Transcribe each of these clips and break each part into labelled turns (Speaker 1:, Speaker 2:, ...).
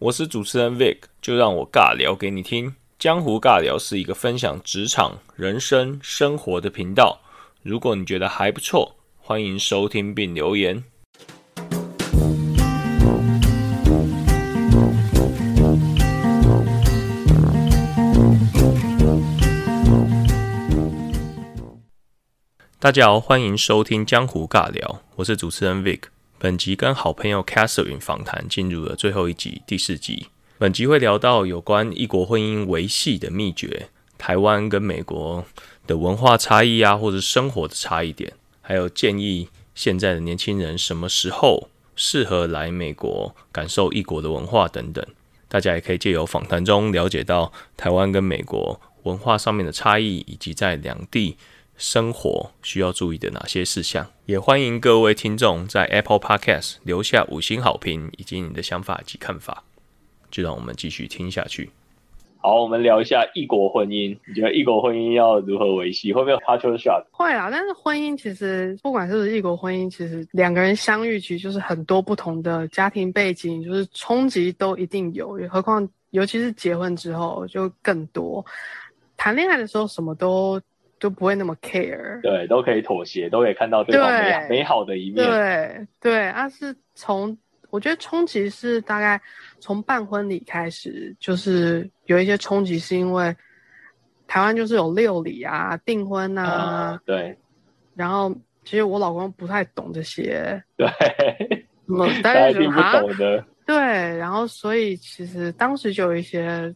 Speaker 1: 我是主持人 Vic，就让我尬聊给你听。江湖尬聊是一个分享职场、人生、生活的频道。如果你觉得还不错，欢迎收听并留言。大家好，欢迎收听江湖尬聊，我是主持人 Vic。本集跟好朋友 Catherine 访谈进入了最后一集，第四集。本集会聊到有关异国婚姻维系的秘诀，台湾跟美国的文化差异啊，或者生活的差异点，还有建议现在的年轻人什么时候适合来美国感受异国的文化等等。大家也可以借由访谈中了解到台湾跟美国文化上面的差异，以及在两地。生活需要注意的哪些事项？也欢迎各位听众在 Apple Podcast 留下五星好评，以及你的想法及看法。就让我们继续听下去。好，我们聊一下异国婚姻。你觉得异国婚姻要如何维系？会不会 culture shock？
Speaker 2: 会啊，但是婚姻其实不管是不是异国婚姻，其实两个人相遇，其实就是很多不同的家庭背景，就是冲击都一定有。何况尤其是结婚之后，就更多。谈恋爱的时候，什么都。就不会那么 care，
Speaker 1: 对，都可以妥协，都可以看到对方美美好的一面。
Speaker 2: 对对，啊，是从我觉得冲击是大概从办婚礼开始，就是有一些冲击，是因为台湾就是有六礼啊、订婚
Speaker 1: 啊，对。
Speaker 2: 然后其实我老公不太懂这些，
Speaker 1: 对，
Speaker 2: 大家
Speaker 1: 听不懂的。
Speaker 2: 对，然后所以其实当时就有一些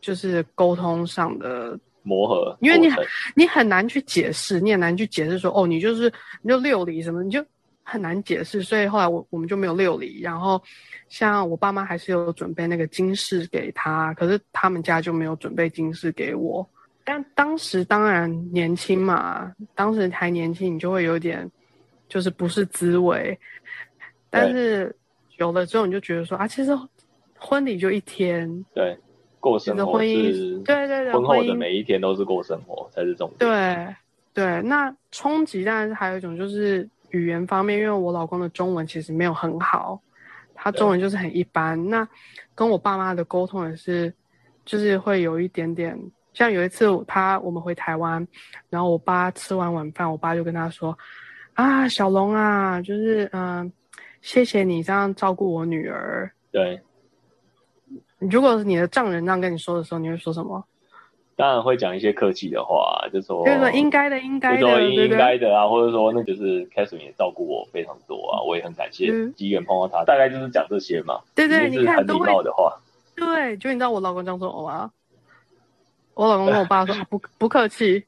Speaker 2: 就是沟通上的。
Speaker 1: 磨合，
Speaker 2: 因为你很你很难去解释，你很难去解释说哦，你就是你就六离什么，你就很难解释。所以后来我我们就没有六离。然后像我爸妈还是有准备那个金饰给他，可是他们家就没有准备金饰给我。但当时当然年轻嘛，当时还年轻，你就会有点就是不是滋味。但是有了之后，你就觉得说啊，其实婚礼就一天。
Speaker 1: 对。过生活是，
Speaker 2: 对对对，
Speaker 1: 婚后的每一天都是过生活才是重
Speaker 2: 点。对对，那冲击当然是还有一种就是语言方面，因为我老公的中文其实没有很好，他中文就是很一般。那跟我爸妈的沟通也是，就是会有一点点，像有一次他我们回台湾，然后我爸吃完晚饭，我爸就跟他说：“啊，小龙啊，就是嗯，谢谢你这样照顾我女儿。”
Speaker 1: 对。
Speaker 2: 如果是你的丈人这样跟你说的时候，你会说什么？
Speaker 1: 当然会讲一些客气的话，就说，
Speaker 2: 就是说应该的，应该的，
Speaker 1: 应该的啊，或者说那就是 Catherine 也照顾我非常多啊，我也很感谢机缘碰到他，大概就是讲这些嘛。
Speaker 2: 对对，你看
Speaker 1: 很礼貌的话。
Speaker 2: 对，就你知道我老公这样说我吗？我老公跟我爸说 不不客气。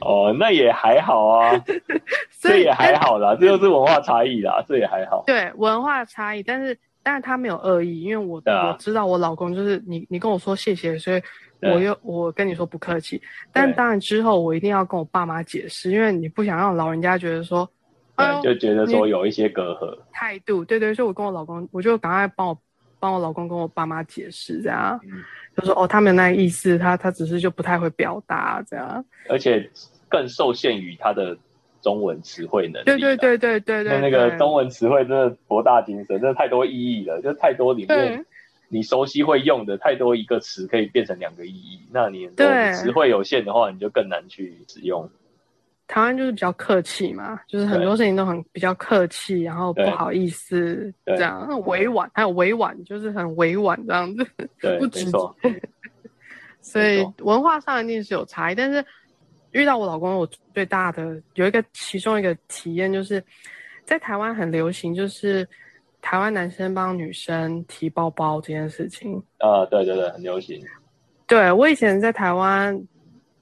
Speaker 1: 哦，那也还好啊，这也还好啦，这就是文化差异啦，这也还好。
Speaker 2: 对，文化差异，但是。但是他没有恶意，因为我我知道我老公就是你，你跟我说谢谢，所以我又我跟你说不客气。但当然之后我一定要跟我爸妈解释，因为你不想让老人家觉得说，
Speaker 1: 对，就觉得说有一些隔阂
Speaker 2: 态度。对对，所以我跟我老公，我就赶快帮我帮我老公跟我爸妈解释，这样就说哦，他们那意思，他他只是就不太会表达这样，
Speaker 1: 而且更受限于他的。中文词汇能力，
Speaker 2: 对对对对对对，
Speaker 1: 那那个中文词汇真的博大精深，真的太多意义了，就太多里面你熟悉会用的太多一个词可以变成两个意义，那你词汇有限的话，你就更难去使用。
Speaker 2: 台湾就是比较客气嘛，就是很多事情都很比较客气，然后不好意思这样委婉，还有委婉就是很委婉这样子，不直接。所以文化上一定是有差异，但是。遇到我老公，我最大的有一个其中一个体验，就是在台湾很流行，就是台湾男生帮女生提包包这件事情。
Speaker 1: 啊，对对对，很流行。
Speaker 2: 对我以前在台湾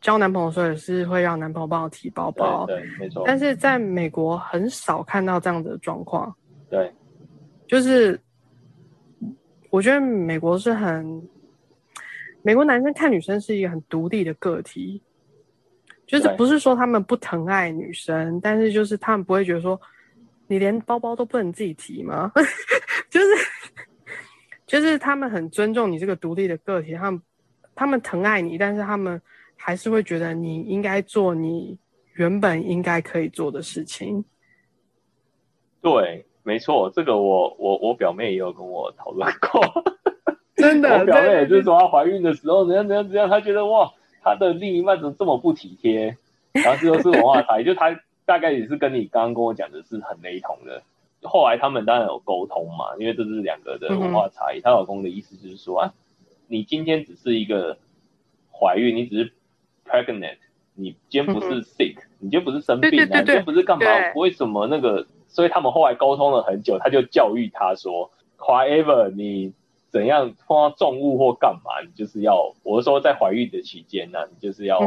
Speaker 2: 交男朋友的时候，也是会让男朋友帮我提包包。
Speaker 1: 对，没错。
Speaker 2: 但是在美国很少看到这样的状况。
Speaker 1: 对，
Speaker 2: 就是我觉得美国是很，美国男生看女生是一个很独立的个体。就是不是说他们不疼爱女生，但是就是他们不会觉得说，你连包包都不能自己提吗？就是就是他们很尊重你这个独立的个体，他们他们疼爱你，但是他们还是会觉得你应该做你原本应该可以做的事情。
Speaker 1: 对，没错，这个我我我表妹也有跟我讨论过。
Speaker 2: 真的，
Speaker 1: 我表妹也是说她怀孕的时候怎样怎样怎样，她觉得哇，她的另一半怎么这么不体贴？然后这就是文化差异，就他大概也是跟你刚刚跟我讲的是很雷同的。后来他们当然有沟通嘛，因为这是两个的文化差异。她老公的意思就是说啊，你今天只是一个怀孕，你只是 pregnant，你今天不是 sick，你今天不是生病啊，你今天不是干嘛？为什么那个？所以他们后来沟通了很久，他就教育他说，whatever 你怎样碰到重物或干嘛，你就是要，我是说在怀孕的期间呢，你就是要，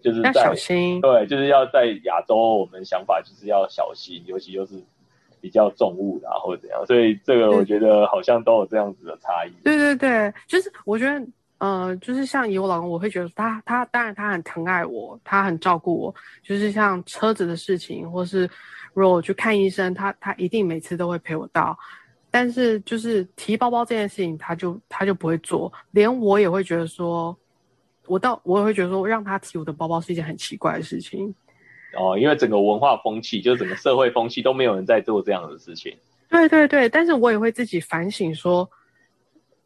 Speaker 1: 就是在
Speaker 2: 小心，
Speaker 1: 对，就是要在亚洲，我们想法就是要小心，尤其又是。比较重物的或者怎样，所以这个我觉得好像都有这样子的差异。
Speaker 2: 对对对，就是我觉得，呃，就是像以我老公，我会觉得他他当然他很疼爱我，他很照顾我，就是像车子的事情，或是如果我去看医生，他他一定每次都会陪我到。但是就是提包包这件事情，他就他就不会做，连我也会觉得说，我到我也会觉得说，让他提我的包包是一件很奇怪的事情。
Speaker 1: 哦，因为整个文化风气，就是整个社会风气都没有人在做这样的事情。
Speaker 2: 对对对，但是我也会自己反省，说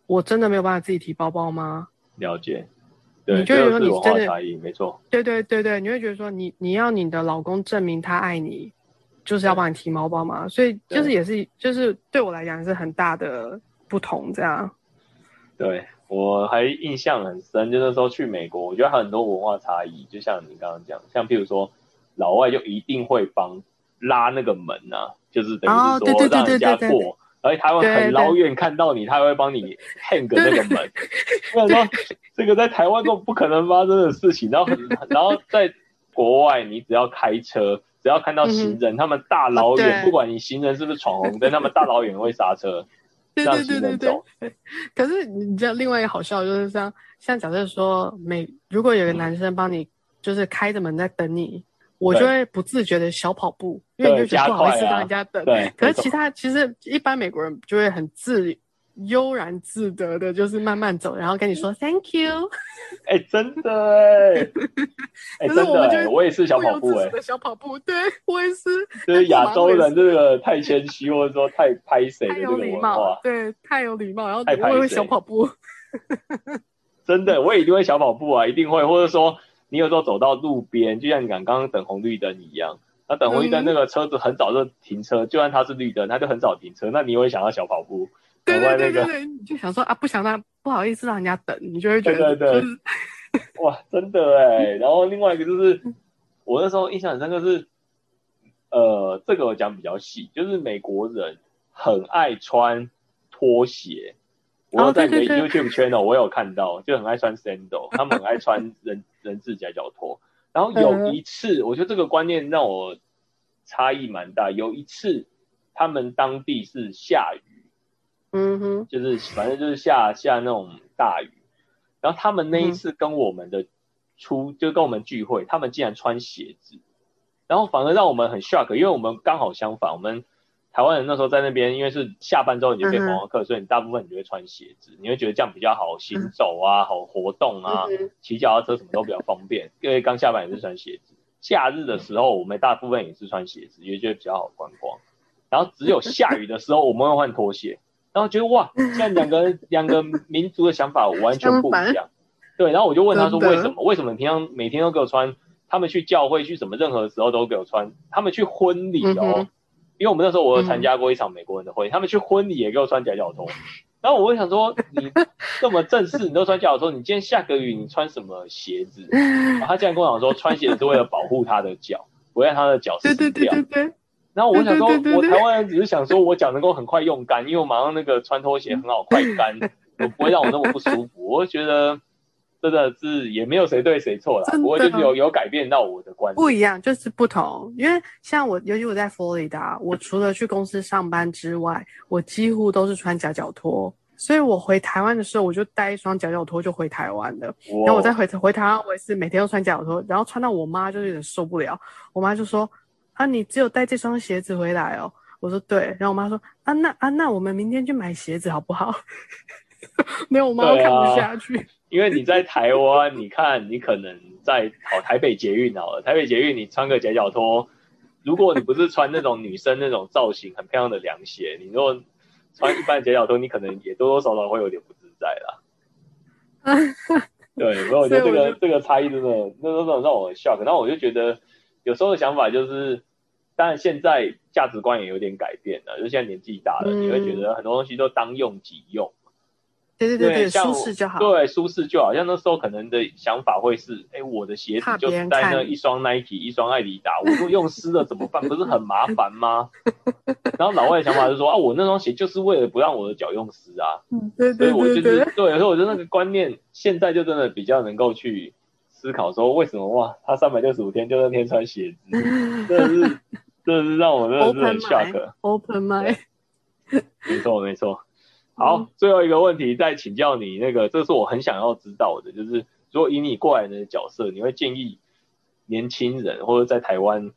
Speaker 2: 我真的没有办法自己提包包吗？
Speaker 1: 了解，
Speaker 2: 你就觉得说你真的
Speaker 1: 差异没错。
Speaker 2: 对对对对，你会觉得说你你要你的老公证明他爱你，就是要帮你提猫包嘛？所以就是也是就是对我来讲是很大的不同，这样。
Speaker 1: 对我还印象很深，就那时候去美国，我觉得很多文化差异，就像你刚刚讲，像譬如说。老外就一定会帮拉那个门呐，就是等于是说让人家过，而且他会很老远看到你，他会帮你 hang 那个门。我想说这个在台湾都不可能发生的事情。然后，然后在国外，你只要开车，只要看到行人，他们大老远，不管你行人是不是闯红灯，他们大老远会刹车，让行人走。
Speaker 2: 可是你知道另外一个好笑就是像像假设说，每如果有个男生帮你就是开着门在等你。我就会不自觉的小跑步，因为你就觉得不好意思让人家等。
Speaker 1: 对，
Speaker 2: 可是其他其实一般美国人就会很自悠然自得的，就是慢慢走，然后跟你说 Thank you。
Speaker 1: 哎，真的哎，真的，我也是小跑步哎，
Speaker 2: 小跑步，对我也是。
Speaker 1: 就是亚洲人这个太谦虚，或者说太拍谁的这个文化，
Speaker 2: 对，太有礼貌，然后我也会小跑步。
Speaker 1: 真的，我也一定会小跑步啊，一定会，或者说。你有时候走到路边，就像你刚刚等红绿灯一样，那等红绿灯那个车子很早就停车，就算它是绿灯，它就很早停车。那你会想要小跑步，
Speaker 2: 对对对对，就想说啊，不想让不好意思让人家等，你就会觉得
Speaker 1: 对对对，哇，真的哎。然后另外一个就是，我那时候印象很深刻是，呃，这个我讲比较细，就是美国人很爱穿拖鞋。我在你的 YouTube channel 我有看到，就很爱穿 sandal，他们很爱穿 人人字夹脚拖。然后有一次，我觉得这个观念让我差异蛮大。有一次，他们当地是下雨，
Speaker 2: 嗯哼，
Speaker 1: 就是反正就是下下那种大雨。然后他们那一次跟我们的出，就跟我们聚会，他们竟然穿鞋子，然后反而让我们很 shock，因为我们刚好相反，我们。台湾人那时候在那边，因为是下班之后你就可以观光客，所以你大部分你就会穿鞋子，你会觉得这样比较好行走啊，好活动啊，骑脚踏车什么都比较方便。因为刚下班也是穿鞋子，假日的时候我们大部分也是穿鞋子，也觉得比较好观光。然后只有下雨的时候我们会换拖鞋，然后觉得哇，现在两个两个民族的想法完全不一样。对，然后我就问他说为什么？为什么平常每天都给我穿？他们去教会去什么任何时候都给我穿？他们去婚礼哦。因为我们那时候我有参加过一场美国人的婚礼，他们去婚礼也给我穿夹脚拖，然后我会想说，你这么正式，你都穿夹脚拖，你今天下个雨你穿什么鞋子？他竟然跟我讲说，穿鞋是为了保护他的脚，不让他的脚湿掉。对对对对对。然后我想说，我台湾人只是想说我脚能够很快用干，因为我马上那个穿拖鞋很好快干，不会让我那么不舒服。我觉得。真的是也没有谁对谁错啦，不过就是有有改变到我的观
Speaker 2: 不一样，就是不同。因为像我，尤其我在佛罗里达，我除了去公司上班之外，我几乎都是穿夹脚拖。所以我回台湾的时候，我就带一双夹脚拖就回台湾了。然后我再回回台湾，我也是每天都穿夹脚拖，然后穿到我妈就有点受不了。我妈就说：“啊，你只有带这双鞋子回来哦。”我说：“对。”然后我妈说：“啊，那啊那我们明天去买鞋子好不好？” 没有，我妈看不下去。
Speaker 1: 因为你在台湾，你看你可能在好台北捷运好了，台北捷运你穿个夹脚拖，如果你不是穿那种女生那种造型很漂亮的凉鞋，你如果穿一般夹脚拖，你可能也多多少少会有点不自在啦。对，所以我觉得这个这个差异真的，那那种让我很 shock。然后我就觉得，有时候的想法就是，当然现在价值观也有点改变了，就现在年纪大了，你会觉得很多东西都当用即用。
Speaker 2: 对对对对，舒适就好。
Speaker 1: 对，舒适就好。像那时候可能的想法会是，哎，我的鞋子就带那一双 Nike，一双艾迪达，我果用湿了怎么办？不是很麻烦吗？然后老外的想法是说，啊，我那双鞋就是为了不让我的脚用湿啊。
Speaker 2: 嗯，对对对对。所以我
Speaker 1: 就是，对，所以我觉得那个观念现在就真的比较能够去思考，说为什么哇，他三百六十五天就那天穿鞋子，真的是，真的是让我真的是很 shock。
Speaker 2: Open mind。
Speaker 1: 没错没错。好，最后一个问题，再请教你那个，这是我很想要知道的，就是如果以你过来人的角色，你会建议年轻人或者在台湾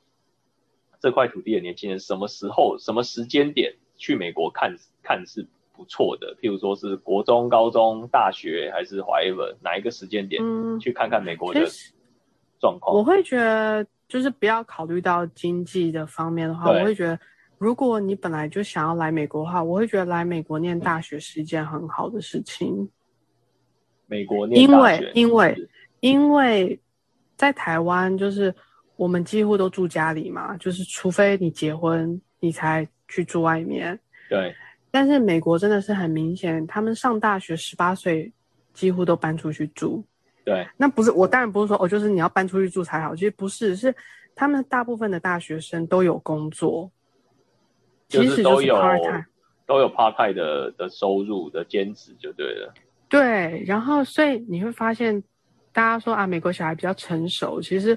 Speaker 1: 这块土地的年轻人，什么时候、什么时间点去美国看看是不错的？譬如说是国中、高中、大学，还是 whatever 哪一个时间点去看看美国的状况？
Speaker 2: 我会觉得，就是不要考虑到经济的方面的话，我会觉得。如果你本来就想要来美国的话，我会觉得来美国念大学是一件很好的事情。
Speaker 1: 美国念大
Speaker 2: 学，因为因为因为在台湾，就是我们几乎都住家里嘛，就是除非你结婚，你才去住外面。
Speaker 1: 对。
Speaker 2: 但是美国真的是很明显，他们上大学十八岁几乎都搬出去住。
Speaker 1: 对。
Speaker 2: 那不是我当然不是说哦，就是你要搬出去住才好，其实不是，是他们大部分的大学生都有工作。
Speaker 1: 其实都有都有 part time 的的收入的兼职就对了。
Speaker 2: 对，然后所以你会发现，大家说啊，美国小孩比较成熟。其实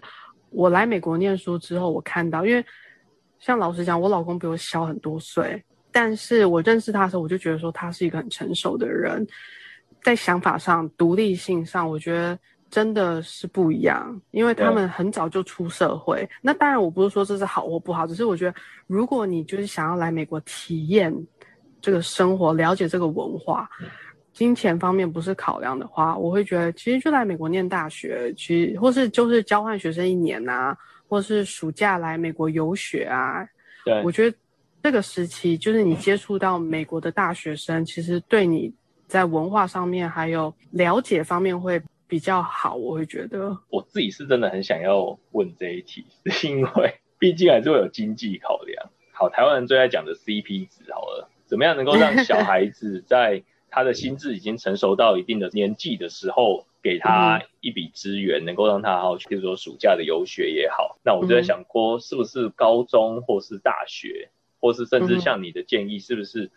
Speaker 2: 我来美国念书之后，我看到，因为像老实讲，我老公比我小很多岁，但是我认识他的时候，我就觉得说他是一个很成熟的人，在想法上、独立性上，我觉得。真的是不一样，因为他们很早就出社会。那当然，我不是说这是好或不好，只是我觉得，如果你就是想要来美国体验这个生活，了解这个文化，金钱方面不是考量的话，我会觉得其实就来美国念大学，其实或是就是交换学生一年啊，或是暑假来美国游学啊。
Speaker 1: 对，
Speaker 2: 我觉得这个时期就是你接触到美国的大学生，其实对你在文化上面还有了解方面会。比较好，我会觉得
Speaker 1: 我自己是真的很想要问这一题，是因为毕竟还是会有经济考量。好，台湾人最爱讲的 CP 值，好了，怎么样能够让小孩子在他的心智已经成熟到一定的年纪的时候，给他一笔资源，能够让他好，比如说暑假的游学也好。那我就在想过，是不是高中或是大学，或是甚至像你的建议，是不是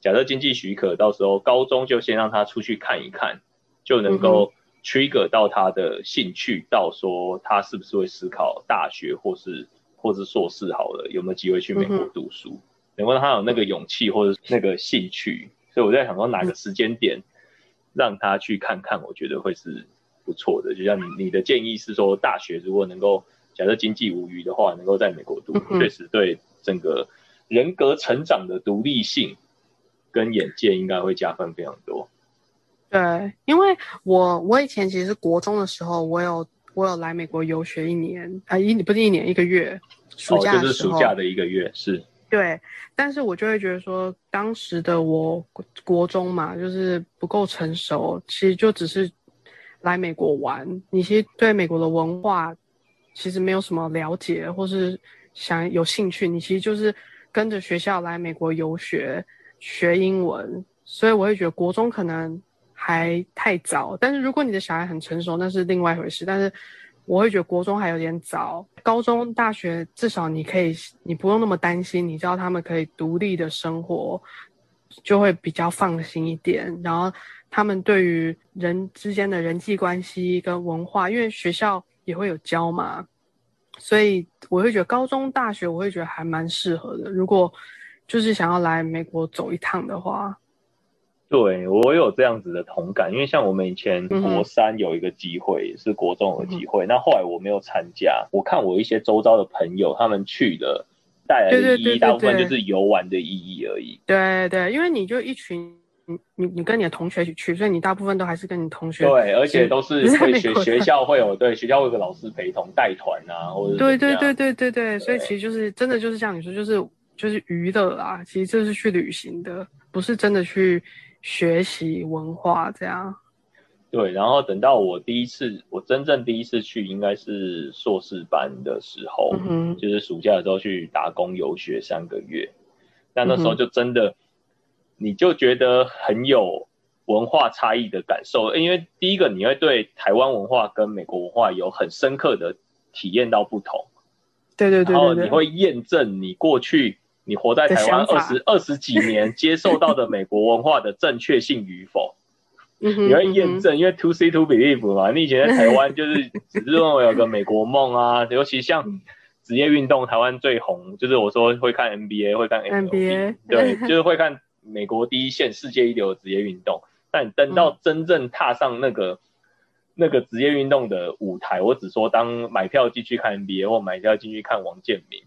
Speaker 1: 假设经济许可，到时候高中就先让他出去看一看，就能够。trigger 到他的兴趣，到说他是不是会思考大学或是或是硕士好了，有没有机会去美国读书，能够让他有那个勇气或者那个兴趣。所以我在想说哪个时间点让他去看看，我觉得会是不错的。就像你你的建议是说，大学如果能够假设经济无虞的话，能够在美国读，确实对整个人格成长的独立性跟眼界应该会加分非常多。
Speaker 2: 对，因为我我以前其实是国中的时候，我有我有来美国游学一年啊，一不是一年一个月，暑假
Speaker 1: 就是暑假的一个月是。
Speaker 2: 对，但是我就会觉得说，当时的我国中嘛，就是不够成熟，其实就只是来美国玩，你其实对美国的文化其实没有什么了解，或是想有兴趣，你其实就是跟着学校来美国游学学英文，所以我会觉得国中可能。还太早，但是如果你的小孩很成熟，那是另外一回事。但是我会觉得国中还有点早，高中、大学至少你可以，你不用那么担心，你知道他们可以独立的生活，就会比较放心一点。然后他们对于人之间的人际关系跟文化，因为学校也会有教嘛，所以我会觉得高中、大学我会觉得还蛮适合的。如果就是想要来美国走一趟的话。
Speaker 1: 对我有这样子的同感，因为像我们以前国三有一个机会，是国中的机会，那后来我没有参加。我看我一些周遭的朋友他们去的，带来的意义大部分就是游玩的意义而已。
Speaker 2: 对对，因为你就一群，你你你跟你的同学一起去，所以你大部分都还是跟你同学。
Speaker 1: 对，而且都是会学学校会有对学校会有个老师陪同带团啊，或者
Speaker 2: 对对对对对对，所以其实就是真的就是像你说，就是就是娱乐啊，其实就是去旅行的，不是真的去。学习文化这样，
Speaker 1: 对，然后等到我第一次，我真正第一次去，应该是硕士班的时候，嗯就是暑假的时候去打工游学三个月。但那时候就真的，你就觉得很有文化差异的感受，因为第一个你会对台湾文化跟美国文化有很深刻的体验到不同。
Speaker 2: 对对对，然后
Speaker 1: 你会验证你过去你活在台湾二十二十几年接受到的美国文化的正确性与否。你会验证，因为 to see to believe 嘛。你以前在台湾就是只是认为有个美国梦啊，尤其像职业运动，台湾最红就是我说会看 NBA，会看 NBA，对，就是会看美国第一线、世界一流的职业运动。但等到真正踏上那个那个职业运动的舞台，我只说当买票进去看 NBA 或买票进去看王建民。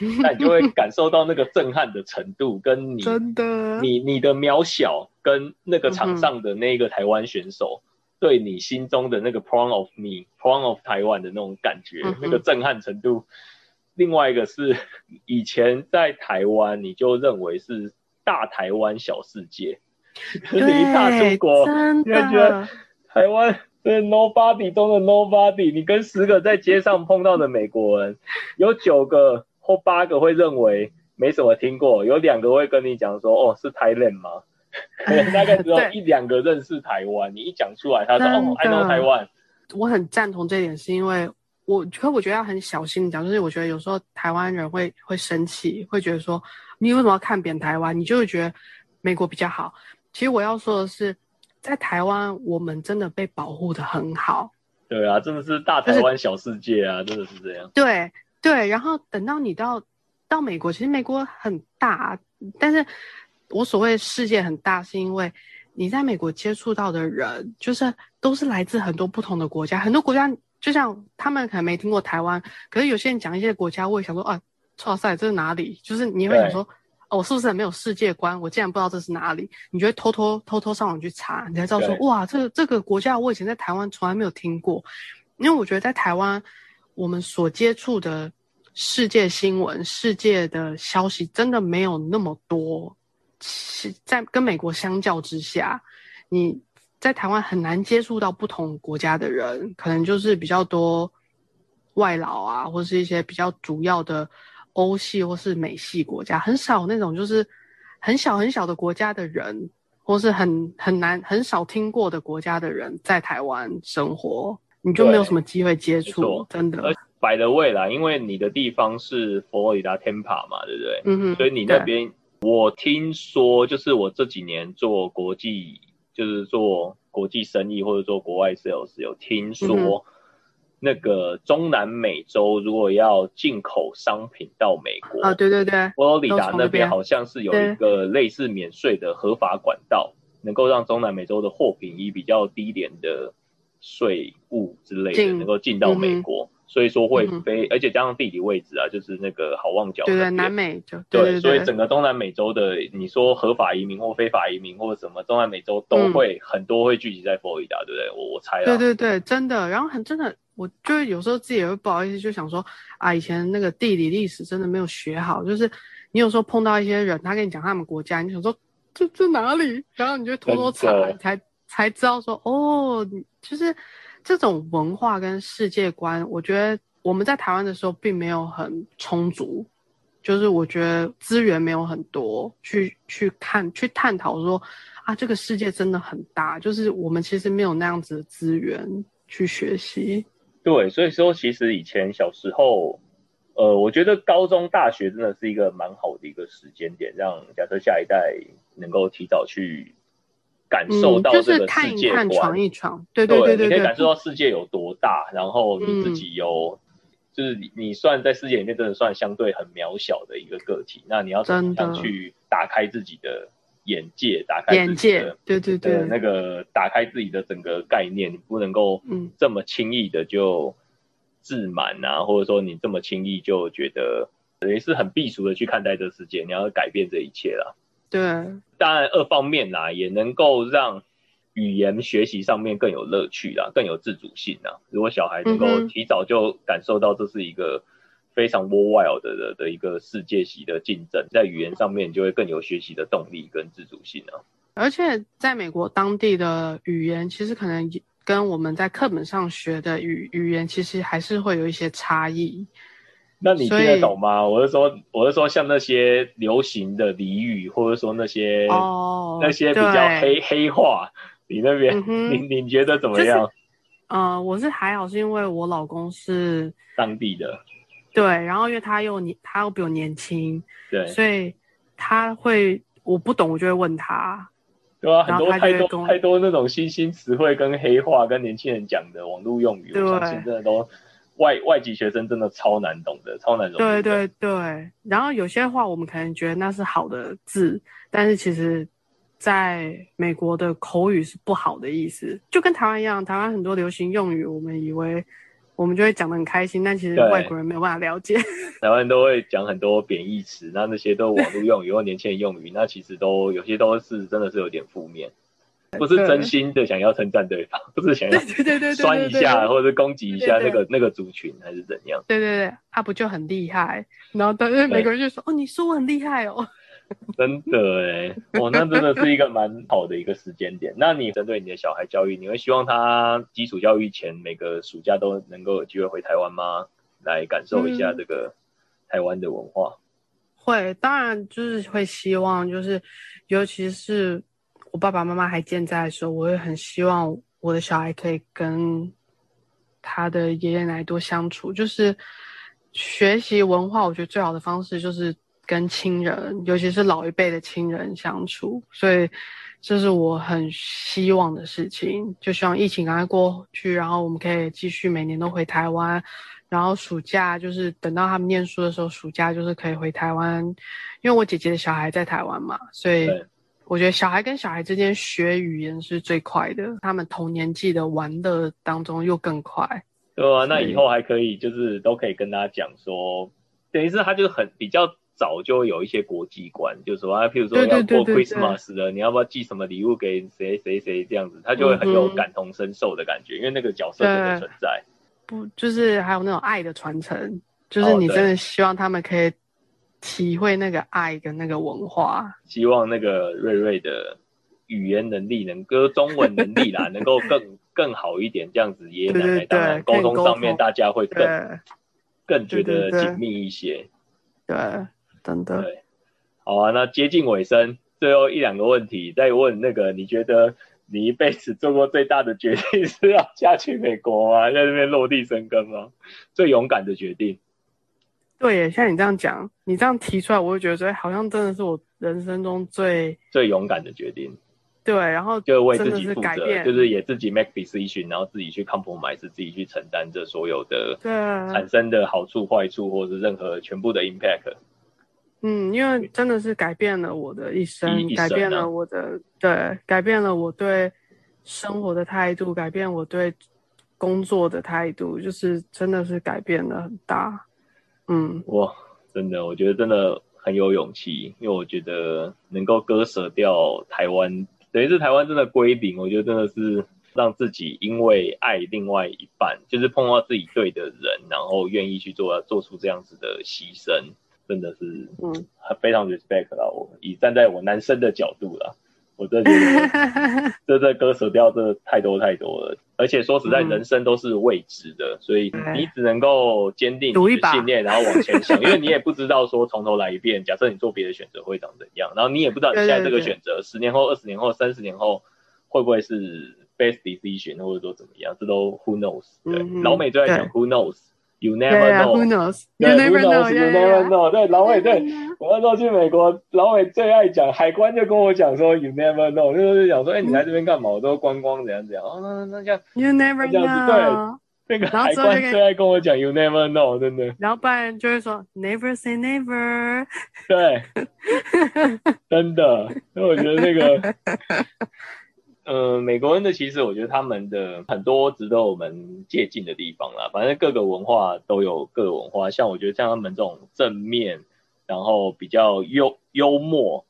Speaker 1: 那你就会感受到那个震撼的程度，跟你
Speaker 2: 真的，
Speaker 1: 你你的渺小，跟那个场上的那个台湾选手，对你心中的那个 proud of me，proud of 台湾的那种感觉，那个震撼程度。另外一个是以前在台湾，你就认为是大台湾小世界，
Speaker 2: 是
Speaker 1: 一大中国，
Speaker 2: 你
Speaker 1: 会觉得台湾是 nobody 中的 nobody。你跟十个在街上碰到的美国人，有九个。或八个会认为没什么听过，有两个会跟你讲说：“哦，是台湾吗？” 可能大概只有一两个认识台湾。你一讲出来，他说：“哦，I know 台湾。”
Speaker 2: 我很赞同这点，是因为我可我觉得要很小心讲，就是我觉得有时候台湾人会会生气，会觉得说：“你为什么要看扁台湾？”你就会觉得美国比较好。其实我要说的是，在台湾我们真的被保护的很好。
Speaker 1: 对啊，真的是大台湾小世界啊，真的是这样。
Speaker 2: 对。对，然后等到你到到美国，其实美国很大，但是我所谓世界很大，是因为你在美国接触到的人，就是都是来自很多不同的国家，很多国家就像他们可能没听过台湾，可是有些人讲一些国家，我也想说啊，哇塞，这是哪里？就是你会想说，哦，我是不是很没有世界观？我竟然不知道这是哪里？你就会偷偷偷偷上网去查，你才知道说，哇，这这个国家我以前在台湾从来没有听过，因为我觉得在台湾。我们所接触的世界新闻、世界的消息，真的没有那么多。在跟美国相较之下，你在台湾很难接触到不同国家的人，可能就是比较多外劳啊，或是一些比较主要的欧系或是美系国家，很少那种就是很小很小的国家的人，或是很很难很少听过的国家的人在台湾生活。你就没有什么机会接触，真的。
Speaker 1: 摆的位啦，因为你的地方是佛罗里达 Tampa 嘛，对不对？嗯哼。所以你那边，我听说，就是我这几年做国际，就是做国际生意或者做国外 sales，有听说，那个中南美洲如果要进口商品到美国，
Speaker 2: 啊，对对对，
Speaker 1: 佛罗里达那边好像是有一个类似免税的合法管道，能够让中南美洲的货品以比较低廉的。税务之类的能够进到美国，所以说会飞，而且加上地理位置啊，就是那个好望角，
Speaker 2: 对对，南美洲
Speaker 1: 对，所以整个东南美洲的，你说合法移民或非法移民或者什么，中南美洲都会很多会聚集在佛罗里达，对不对？我我猜
Speaker 2: 对对对，真的，然后很真的，我就有时候自己也会不好意思，就想说啊，以前那个地理历史真的没有学好，就是你有时候碰到一些人，他跟你讲他们国家，你想说这这哪里，然后你就偷偷查才。才知道说哦，就是这种文化跟世界观，我觉得我们在台湾的时候并没有很充足，就是我觉得资源没有很多去去看去探讨说啊，这个世界真的很大，就是我们其实没有那样子的资源去学习。
Speaker 1: 对，所以说其实以前小时候，呃，我觉得高中大学真的是一个蛮好的一个时间点，让假设下一代能够提早去。感受到这个世界观，
Speaker 2: 闯一闯，对对对对，
Speaker 1: 你可以感受到世界有多大，然后你自己有，就是你你算在世界里面真的算相对很渺小的一个个体，那你要怎么样去打开自己的眼界，打开
Speaker 2: 眼界，对对对，
Speaker 1: 那个打开自己的整个概念，你不能够这么轻易的就自满啊，或者说你这么轻易就觉得等于是很避俗的去看待这个世界，你要改变这一切了。
Speaker 2: 对，
Speaker 1: 当然二方面啦，也能够让语言学习上面更有乐趣啦，更有自主性啦。如果小孩能够提早就感受到这是一个非常 worldwide 的的一个世界级的竞争，在语言上面就会更有学习的动力跟自主性啊。
Speaker 2: 而且在美国当地的语言，其实可能跟我们在课本上学的语语言，其实还是会有一些差异。
Speaker 1: 那你听得懂吗？我是说，我是说，像那些流行的俚语，或者说那些
Speaker 2: 哦
Speaker 1: 那些比较黑黑话，你那边你你觉得怎么样？
Speaker 2: 呃，我是还好，是因为我老公是
Speaker 1: 当地的，
Speaker 2: 对，然后因为他又年他又比我年轻，
Speaker 1: 对，
Speaker 2: 所以他会我不懂，我就会问他，
Speaker 1: 对啊，很多太多太多那种新兴词汇跟黑话跟年轻人讲的网络用语，我相信真的都。外外籍学生真的超难懂的，超难懂。
Speaker 2: 对对对，然后有些话我们可能觉得那是好的字，但是其实在美国的口语是不好的意思，就跟台湾一样，台湾很多流行用语，我们以为我们就会讲的很开心，但其实外国人没有办法了解。
Speaker 1: 台湾都会讲很多贬义词，那那些都网络用 语或年轻人用语，那其实都有些都是真的是有点负面。不是真心的想要称赞对方，不是想要酸一下或者攻击一下那个那个族群，还是怎样？
Speaker 2: 对对对，他不就很厉害？然后但是每个人就说：“哦，你说我很厉害哦。”
Speaker 1: 真的哎，哦，那真的是一个蛮好的一个时间点。那你针对你的小孩教育，你会希望他基础教育前每个暑假都能够有机会回台湾吗？来感受一下这个台湾的文化？
Speaker 2: 会，当然就是会希望，就是尤其是。我爸爸妈妈还健在的时候，我会很希望我的小孩可以跟他的爷爷奶奶多相处。就是学习文化，我觉得最好的方式就是跟亲人，尤其是老一辈的亲人相处。所以这是我很希望的事情。就希望疫情赶快过去，然后我们可以继续每年都回台湾。然后暑假就是等到他们念书的时候，暑假就是可以回台湾，因为我姐姐的小孩在台湾嘛，所以。我觉得小孩跟小孩之间学语言是最快的，他们同年纪的玩乐当中又更快。
Speaker 1: 对啊，那以后还可以，就是都可以跟他讲说，等于是他就很比较早就有一些国际观，就是说啊，譬如说要过 Christmas 了，你要不要寄什么礼物给谁谁谁这样子，他就会很有感同身受的感觉，因为那个角色真的存在。
Speaker 2: 不，就是还有那种爱的传承，就是你真的希望他们可以。体会那个爱跟那个文化，
Speaker 1: 希望那个瑞瑞的语言能力，能够中文能力啦，能够更更好一点，这样子爷爷奶奶当然沟通上面大家会更更觉得紧密一些。
Speaker 2: 对，真的。
Speaker 1: 对，好啊，那接近尾声，最后一两个问题，再问那个，你觉得你一辈子做过最大的决定是要嫁去美国吗？在那边落地生根吗？最勇敢的决定。
Speaker 2: 对，像你这样讲，你这样提出来，我就觉得说，好像真的是我人生中最
Speaker 1: 最勇敢的决定。
Speaker 2: 对，然后
Speaker 1: 就为自己负责，就是也自己 make decision，然后自己去 compromise，自己去承担这所有的
Speaker 2: 对
Speaker 1: 产生的好处、坏处，或者是任何全部的 impact。
Speaker 2: 嗯，因为真的是改变了我的一生，改变了我的对，改变了我对生活的态度，改变我对工作的态度，就是真的是改变了很大。嗯，
Speaker 1: 哇，真的，我觉得真的很有勇气，因为我觉得能够割舍掉台湾，等于是台湾真的归零，我觉得真的是让自己因为爱另外一半，就是碰到自己对的人，然后愿意去做做出这样子的牺牲，真的是，嗯，非常 respect 啦我，以站在我男生的角度啦。我真的觉得，这这割舍掉这太多太多了，而且说实在，人生都是未知的，所以你只能够坚定你的信念，然后往前想，因为你也不知道说从头来一遍，假设你做别的选择会长怎样，然后你也不知道你现在这个选择十年后、二十年后、三十年后会不会是 best decision，或者说怎么样，这都 who knows。对，老美最爱讲 who knows。You never know.
Speaker 2: Who knows? You never know.
Speaker 1: You never know. 对，老伟，对我那时候去美国，老伟最爱讲，海关就跟我讲说，You never know，就是讲说，哎，你来这边干嘛？我都观光怎样怎样。哦，那那这样
Speaker 2: ，You never
Speaker 1: know。对，那个海关最爱跟我讲，You never know，真的。
Speaker 2: 然后不然就会说，Never say never。
Speaker 1: 对，真的。所以我觉得那个。嗯，美国人的其实我觉得他们的很多值得我们借鉴的地方啦。反正各个文化都有各个文化，像我觉得像他们这种正面，然后比较幽幽默，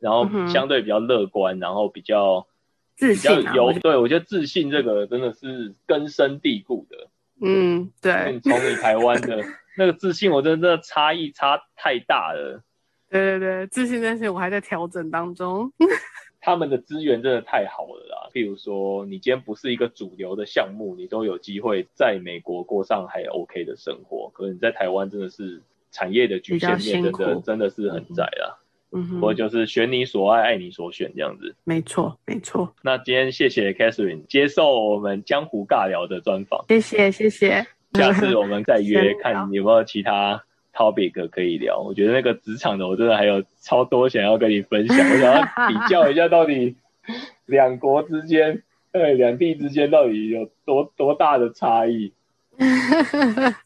Speaker 1: 然后相对比较乐观，然后比较
Speaker 2: 自信。
Speaker 1: 有对我觉得自信这个真的是根深蒂固的。
Speaker 2: 嗯，对。
Speaker 1: 从你台湾的 那个自信，我真的差异差太大了。
Speaker 2: 对对对，自信这些我还在调整当中。
Speaker 1: 他们的资源真的太好了啦。譬如说，你今天不是一个主流的项目，你都有机会在美国过上还 OK 的生活。可能你在台湾真的是产业的局限面，真的真的是很窄啊。
Speaker 2: 嗯
Speaker 1: 我就是选你所爱，爱你所选这样子。
Speaker 2: 没错，没错。
Speaker 1: 那今天谢谢 Catherine 接受我们江湖尬聊的专访。
Speaker 2: 谢谢，谢谢。
Speaker 1: 下次我们再约，看有没有其他 topic 可以聊。我觉得那个职场的，我真的还有超多想要跟你分享。我想要比较一下，到底两国之间，对两地之间到底有多多大的差异。